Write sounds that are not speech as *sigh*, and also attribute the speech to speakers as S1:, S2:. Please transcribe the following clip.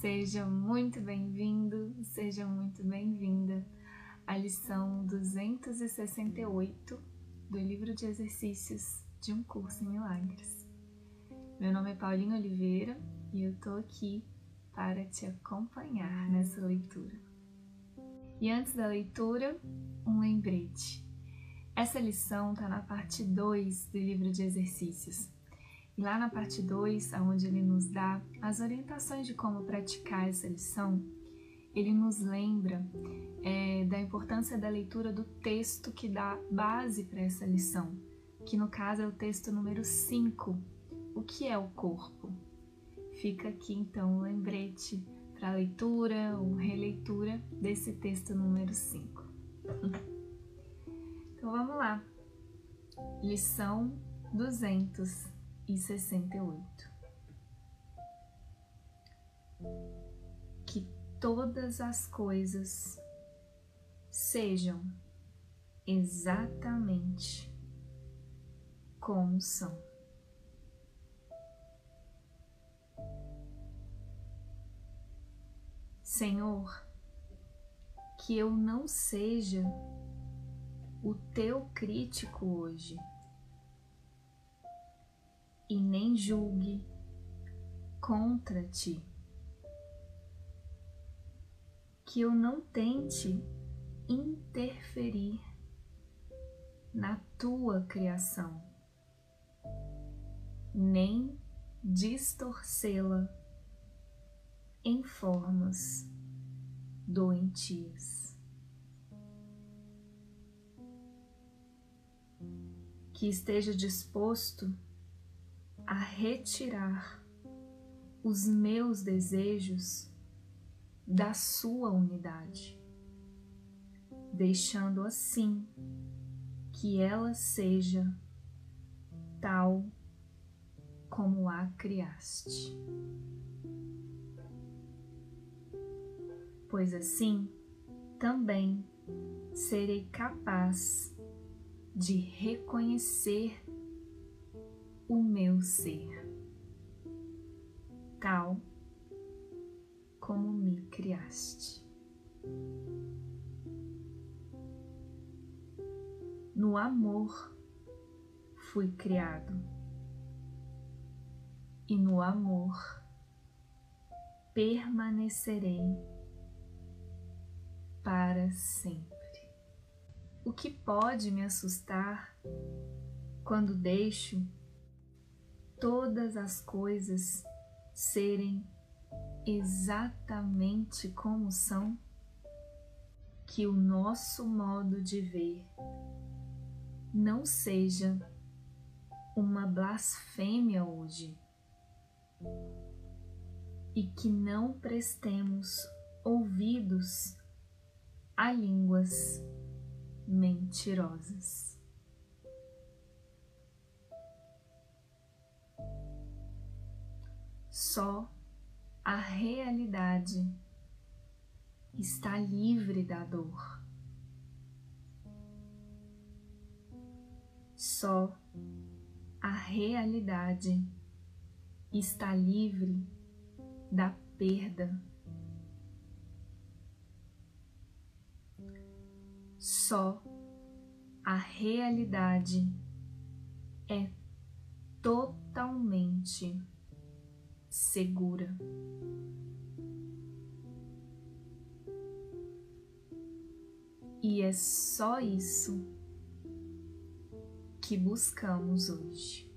S1: Seja muito bem-vindo, seja muito bem-vinda à lição 268 do livro de exercícios de um curso em milagres. Meu nome é Paulinho Oliveira e eu tô aqui para te acompanhar nessa leitura. E antes da leitura, um lembrete. Essa lição está na parte 2 do livro de exercícios. E lá na parte 2, onde ele nos dá as orientações de como praticar essa lição, ele nos lembra é, da importância da leitura do texto que dá base para essa lição, que no caso é o texto número 5, o que é o corpo. Fica aqui então o lembrete para leitura ou releitura desse texto número 5. *laughs* Então vamos lá. Lição 200 e sessenta oito. Que todas as coisas sejam exatamente como são. Senhor, que eu não seja o teu crítico hoje e nem julgue contra ti. Que eu não tente interferir na tua criação, nem distorcê-la em formas doentias. Que esteja disposto a retirar os meus desejos da sua unidade, deixando assim que ela seja tal como a criaste. Pois assim também serei capaz de reconhecer o meu ser, tal como me criaste. No amor fui criado e no amor permanecerei para sempre. O que pode me assustar quando deixo todas as coisas serem exatamente como são, que o nosso modo de ver não seja uma blasfêmia hoje e que não prestemos ouvidos a línguas mentirosas. Só a realidade está livre da dor. Só a realidade está livre da perda. Só a realidade é totalmente segura. E é só isso que buscamos hoje.